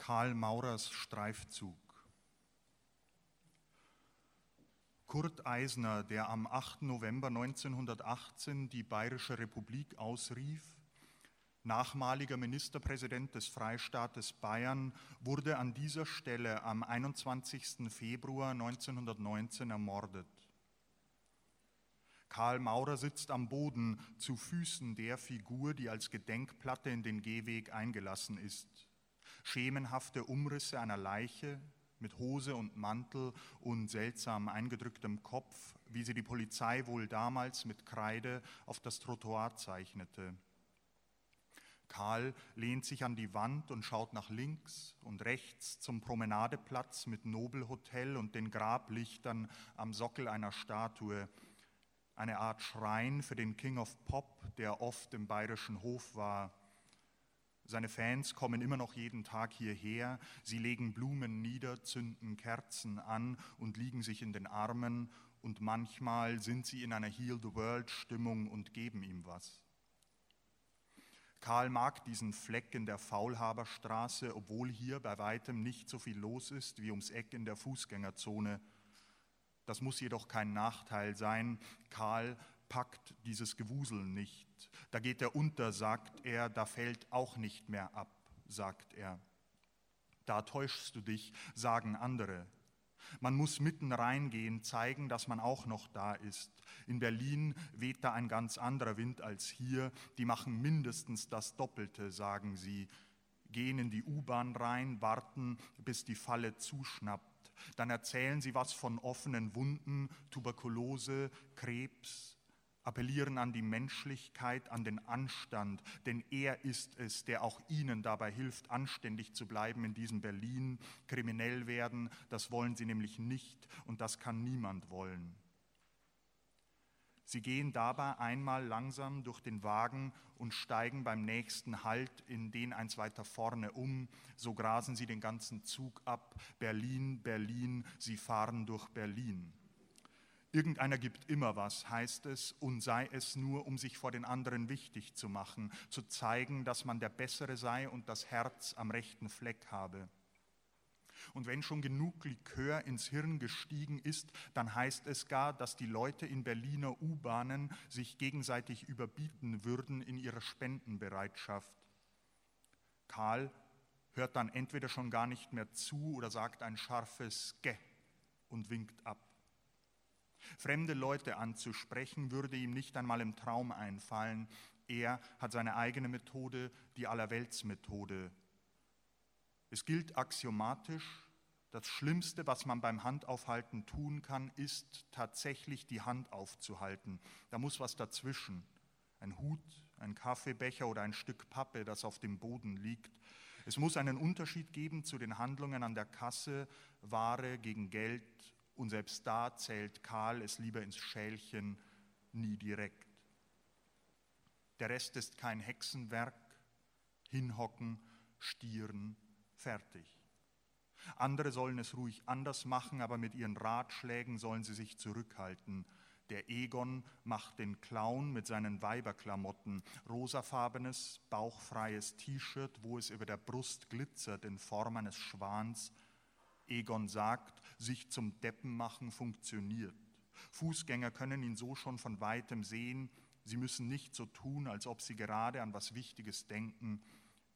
Karl Maurers Streifzug. Kurt Eisner, der am 8. November 1918 die Bayerische Republik ausrief, nachmaliger Ministerpräsident des Freistaates Bayern, wurde an dieser Stelle am 21. Februar 1919 ermordet. Karl Maurer sitzt am Boden zu Füßen der Figur, die als Gedenkplatte in den Gehweg eingelassen ist. Schemenhafte Umrisse einer Leiche mit Hose und Mantel und seltsam eingedrücktem Kopf, wie sie die Polizei wohl damals mit Kreide auf das Trottoir zeichnete. Karl lehnt sich an die Wand und schaut nach links und rechts zum Promenadeplatz mit Nobelhotel und den Grablichtern am Sockel einer Statue, eine Art Schrein für den King of Pop, der oft im bayerischen Hof war. Seine Fans kommen immer noch jeden Tag hierher, sie legen Blumen nieder, zünden Kerzen an und liegen sich in den Armen und manchmal sind sie in einer Heal the World Stimmung und geben ihm was. Karl mag diesen Fleck in der Faulhaberstraße, obwohl hier bei weitem nicht so viel los ist wie ums Eck in der Fußgängerzone. Das muss jedoch kein Nachteil sein. Karl packt dieses Gewusel nicht. Da geht er unter, sagt er, da fällt auch nicht mehr ab, sagt er. Da täuschst du dich, sagen andere. Man muss mitten reingehen, zeigen, dass man auch noch da ist. In Berlin weht da ein ganz anderer Wind als hier. Die machen mindestens das Doppelte, sagen sie. Gehen in die U-Bahn rein, warten, bis die Falle zuschnappt. Dann erzählen sie was von offenen Wunden, Tuberkulose, Krebs, appellieren an die Menschlichkeit, an den Anstand, denn er ist es, der auch ihnen dabei hilft, anständig zu bleiben in diesem Berlin. Kriminell werden, das wollen sie nämlich nicht und das kann niemand wollen. Sie gehen dabei einmal langsam durch den Wagen und steigen beim nächsten Halt in den eins weiter vorne um. So grasen sie den ganzen Zug ab. Berlin, Berlin, sie fahren durch Berlin. Irgendeiner gibt immer was, heißt es, und sei es nur, um sich vor den anderen wichtig zu machen, zu zeigen, dass man der Bessere sei und das Herz am rechten Fleck habe. Und wenn schon genug Likör ins Hirn gestiegen ist, dann heißt es gar, dass die Leute in Berliner U-Bahnen sich gegenseitig überbieten würden in ihrer Spendenbereitschaft. Karl hört dann entweder schon gar nicht mehr zu oder sagt ein scharfes Ge und winkt ab. Fremde Leute anzusprechen würde ihm nicht einmal im Traum einfallen. Er hat seine eigene Methode, die Allerweltsmethode, es gilt axiomatisch, das Schlimmste, was man beim Handaufhalten tun kann, ist tatsächlich die Hand aufzuhalten. Da muss was dazwischen. Ein Hut, ein Kaffeebecher oder ein Stück Pappe, das auf dem Boden liegt. Es muss einen Unterschied geben zu den Handlungen an der Kasse, Ware gegen Geld. Und selbst da zählt Karl es lieber ins Schälchen, nie direkt. Der Rest ist kein Hexenwerk. Hinhocken, stieren, fertig. Andere sollen es ruhig anders machen, aber mit ihren Ratschlägen sollen sie sich zurückhalten. Der Egon macht den Clown mit seinen Weiberklamotten, rosafarbenes, bauchfreies T-Shirt, wo es über der Brust glitzert in Form eines Schwans. Egon sagt, sich zum Deppen machen funktioniert. Fußgänger können ihn so schon von weitem sehen. Sie müssen nicht so tun, als ob sie gerade an was Wichtiges denken.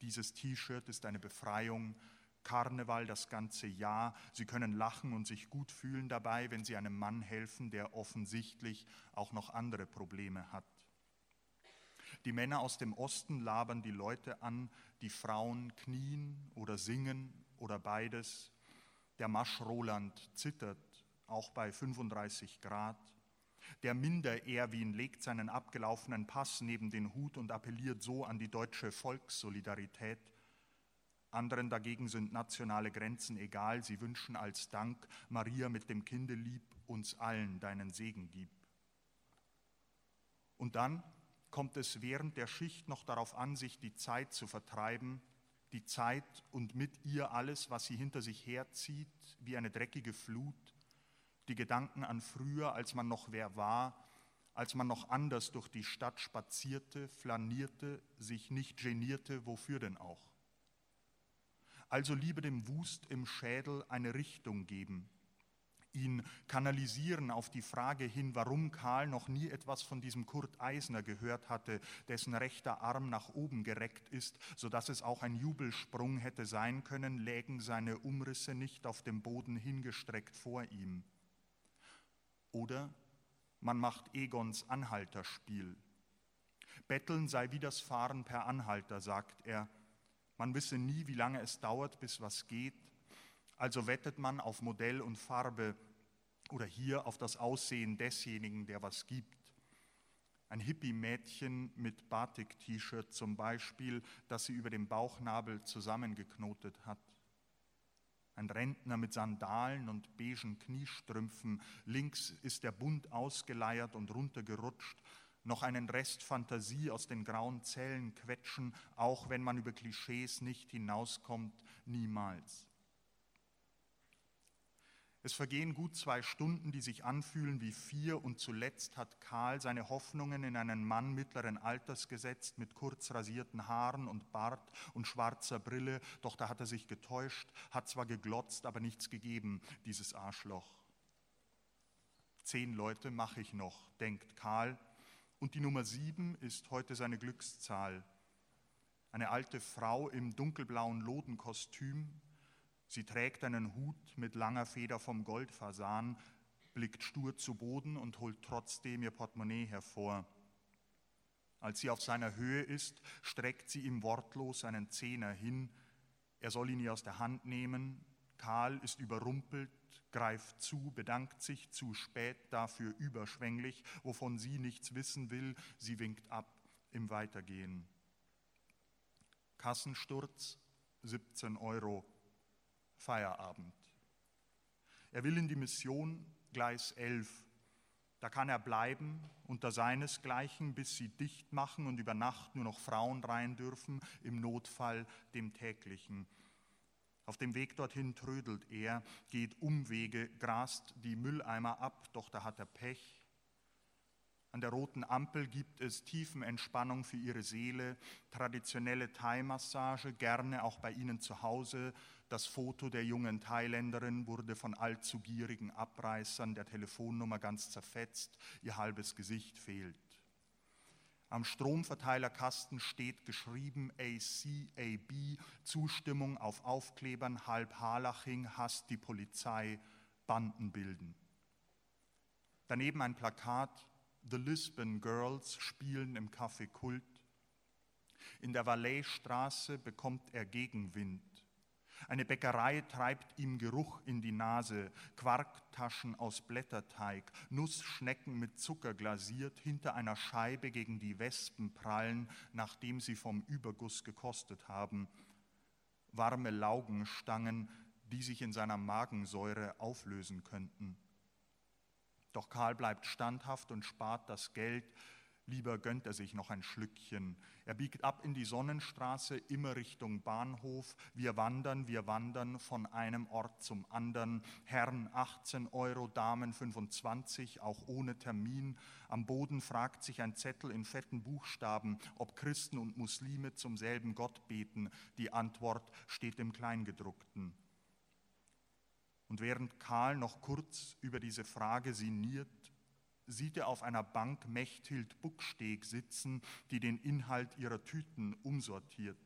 Dieses T-Shirt ist eine Befreiung. Karneval das ganze Jahr. Sie können lachen und sich gut fühlen dabei, wenn Sie einem Mann helfen, der offensichtlich auch noch andere Probleme hat. Die Männer aus dem Osten labern die Leute an, die Frauen knien oder singen oder beides. Der Marsch Roland zittert, auch bei 35 Grad. Der Minder-Erwin legt seinen abgelaufenen Pass neben den Hut und appelliert so an die deutsche Volkssolidarität. Anderen dagegen sind nationale Grenzen egal, sie wünschen als Dank, Maria mit dem Kinde lieb, uns allen deinen Segen gib. Und dann kommt es während der Schicht noch darauf an, sich die Zeit zu vertreiben, die Zeit und mit ihr alles, was sie hinter sich herzieht, wie eine dreckige Flut, die Gedanken an früher, als man noch wer war, als man noch anders durch die Stadt spazierte, flanierte, sich nicht genierte, wofür denn auch? Also lieber dem Wust im Schädel eine Richtung geben, ihn kanalisieren auf die Frage hin, warum Karl noch nie etwas von diesem Kurt Eisner gehört hatte, dessen rechter Arm nach oben gereckt ist, so dass es auch ein Jubelsprung hätte sein können, lägen seine Umrisse nicht auf dem Boden hingestreckt vor ihm. Oder man macht Egons Anhalterspiel. Betteln sei wie das Fahren per Anhalter, sagt er. Man wisse nie, wie lange es dauert, bis was geht. Also wettet man auf Modell und Farbe oder hier auf das Aussehen desjenigen, der was gibt. Ein Hippie-Mädchen mit Batik-T-Shirt zum Beispiel, das sie über dem Bauchnabel zusammengeknotet hat. Ein Rentner mit Sandalen und beigen Kniestrümpfen. Links ist der Bund ausgeleiert und runtergerutscht. Noch einen Rest Fantasie aus den grauen Zellen quetschen, auch wenn man über Klischees nicht hinauskommt, niemals. Es vergehen gut zwei Stunden, die sich anfühlen wie vier, und zuletzt hat Karl seine Hoffnungen in einen Mann mittleren Alters gesetzt, mit kurz rasierten Haaren und Bart und schwarzer Brille, doch da hat er sich getäuscht, hat zwar geglotzt, aber nichts gegeben, dieses Arschloch. Zehn Leute mache ich noch, denkt Karl, und die Nummer sieben ist heute seine Glückszahl. Eine alte Frau im dunkelblauen Lodenkostüm, Sie trägt einen Hut mit langer Feder vom Goldfasan, blickt stur zu Boden und holt trotzdem ihr Portemonnaie hervor. Als sie auf seiner Höhe ist, streckt sie ihm wortlos einen Zehner hin. Er soll ihn ihr aus der Hand nehmen. Karl ist überrumpelt, greift zu, bedankt sich zu spät, dafür überschwänglich, wovon sie nichts wissen will. Sie winkt ab im Weitergehen. Kassensturz, 17 Euro. Feierabend. Er will in die Mission Gleis 11. Da kann er bleiben unter seinesgleichen, bis sie dicht machen und über Nacht nur noch Frauen rein dürfen, im Notfall dem täglichen. Auf dem Weg dorthin trödelt er, geht Umwege, grast die Mülleimer ab, doch da hat er Pech. An der roten Ampel gibt es Tiefenentspannung für ihre Seele, traditionelle Thai-Massage, gerne auch bei ihnen zu Hause, das Foto der jungen Thailänderin wurde von allzu gierigen Abreißern der Telefonnummer ganz zerfetzt, ihr halbes Gesicht fehlt. Am Stromverteilerkasten steht geschrieben ACAB, Zustimmung auf Aufklebern, halb Harlaching, hasst die Polizei, Banden bilden. Daneben ein Plakat, The Lisbon Girls spielen im Café Kult. In der Valais-Straße bekommt er Gegenwind. Eine Bäckerei treibt ihm Geruch in die Nase, Quarktaschen aus Blätterteig, Nussschnecken mit Zucker glasiert hinter einer Scheibe gegen die Wespen prallen, nachdem sie vom Überguss gekostet haben. Warme Laugenstangen, die sich in seiner Magensäure auflösen könnten. Doch Karl bleibt standhaft und spart das Geld, Lieber gönnt er sich noch ein Schlückchen. Er biegt ab in die Sonnenstraße, immer Richtung Bahnhof. Wir wandern, wir wandern von einem Ort zum anderen. Herren 18 Euro, Damen 25, auch ohne Termin. Am Boden fragt sich ein Zettel in fetten Buchstaben, ob Christen und Muslime zum selben Gott beten. Die Antwort steht im Kleingedruckten. Und während Karl noch kurz über diese Frage sinniert, sieht er auf einer Bank Mechthild Bucksteg sitzen, die den Inhalt ihrer Tüten umsortiert.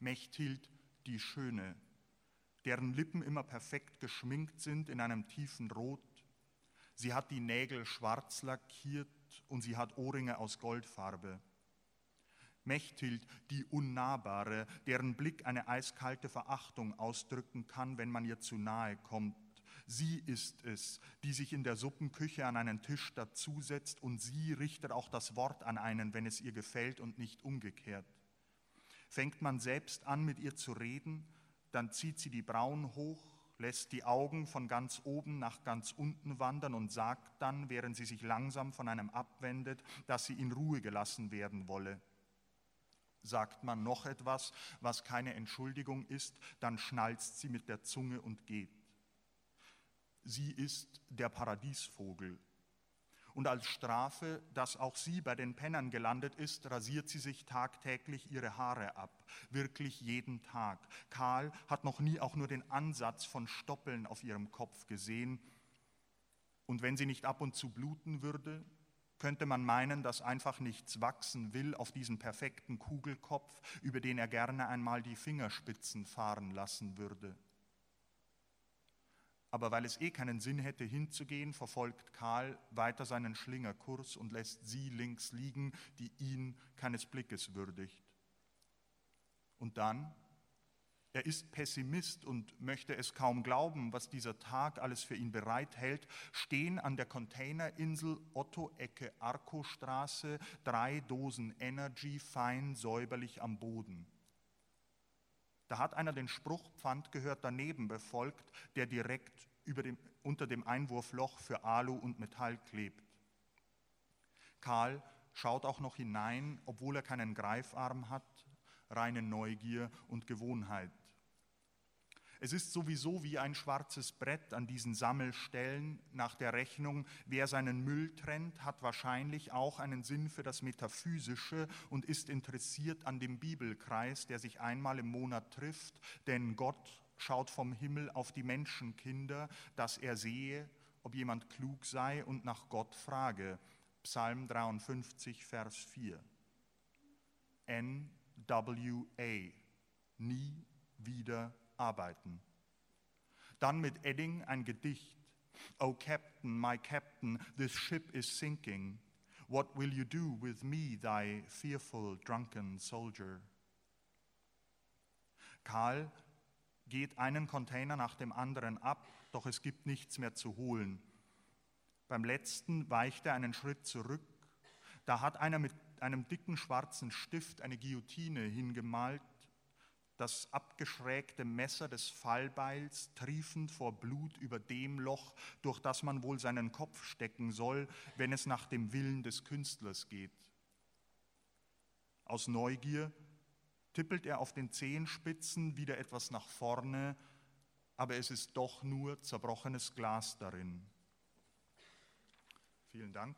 Mechthild, die Schöne, deren Lippen immer perfekt geschminkt sind in einem tiefen Rot. Sie hat die Nägel schwarz lackiert und sie hat Ohrringe aus Goldfarbe. Mechthild, die Unnahbare, deren Blick eine eiskalte Verachtung ausdrücken kann, wenn man ihr zu nahe kommt. Sie ist es, die sich in der Suppenküche an einen Tisch dazusetzt und sie richtet auch das Wort an einen, wenn es ihr gefällt und nicht umgekehrt. Fängt man selbst an, mit ihr zu reden, dann zieht sie die Brauen hoch, lässt die Augen von ganz oben nach ganz unten wandern und sagt dann, während sie sich langsam von einem abwendet, dass sie in Ruhe gelassen werden wolle. Sagt man noch etwas, was keine Entschuldigung ist, dann schnalzt sie mit der Zunge und geht. Sie ist der Paradiesvogel. Und als Strafe, dass auch sie bei den Pennern gelandet ist, rasiert sie sich tagtäglich ihre Haare ab. Wirklich jeden Tag. Karl hat noch nie auch nur den Ansatz von Stoppeln auf ihrem Kopf gesehen. Und wenn sie nicht ab und zu bluten würde, könnte man meinen, dass einfach nichts wachsen will auf diesen perfekten Kugelkopf, über den er gerne einmal die Fingerspitzen fahren lassen würde. Aber weil es eh keinen Sinn hätte hinzugehen, verfolgt Karl weiter seinen Schlingerkurs und lässt sie links liegen, die ihn keines Blickes würdigt. Und dann er ist Pessimist und möchte es kaum glauben, was dieser Tag alles für ihn bereithält, stehen an der Containerinsel Otto-Ecke Arkostraße drei Dosen Energy fein säuberlich am Boden. Da hat einer den Spruch Pfand gehört daneben befolgt, der direkt dem, unter dem Einwurfloch für Alu und Metall klebt. Karl schaut auch noch hinein, obwohl er keinen Greifarm hat, reine Neugier und Gewohnheit. Es ist sowieso wie ein schwarzes Brett an diesen Sammelstellen nach der Rechnung, wer seinen Müll trennt, hat wahrscheinlich auch einen Sinn für das Metaphysische und ist interessiert an dem Bibelkreis, der sich einmal im Monat trifft, denn Gott schaut vom Himmel auf die Menschenkinder, dass er sehe, ob jemand klug sei und nach Gott frage. Psalm 53, Vers 4. NWA, nie wieder arbeiten. Dann mit Edding ein Gedicht. Oh Captain, my Captain, this ship is sinking. What will you do with me, thy fearful drunken soldier? Karl geht einen Container nach dem anderen ab, doch es gibt nichts mehr zu holen. Beim letzten weicht er einen Schritt zurück. Da hat einer mit einem dicken schwarzen Stift eine Guillotine hingemalt das abgeschrägte Messer des Fallbeils triefend vor Blut über dem Loch, durch das man wohl seinen Kopf stecken soll, wenn es nach dem Willen des Künstlers geht. Aus Neugier tippelt er auf den Zehenspitzen wieder etwas nach vorne, aber es ist doch nur zerbrochenes Glas darin. Vielen Dank.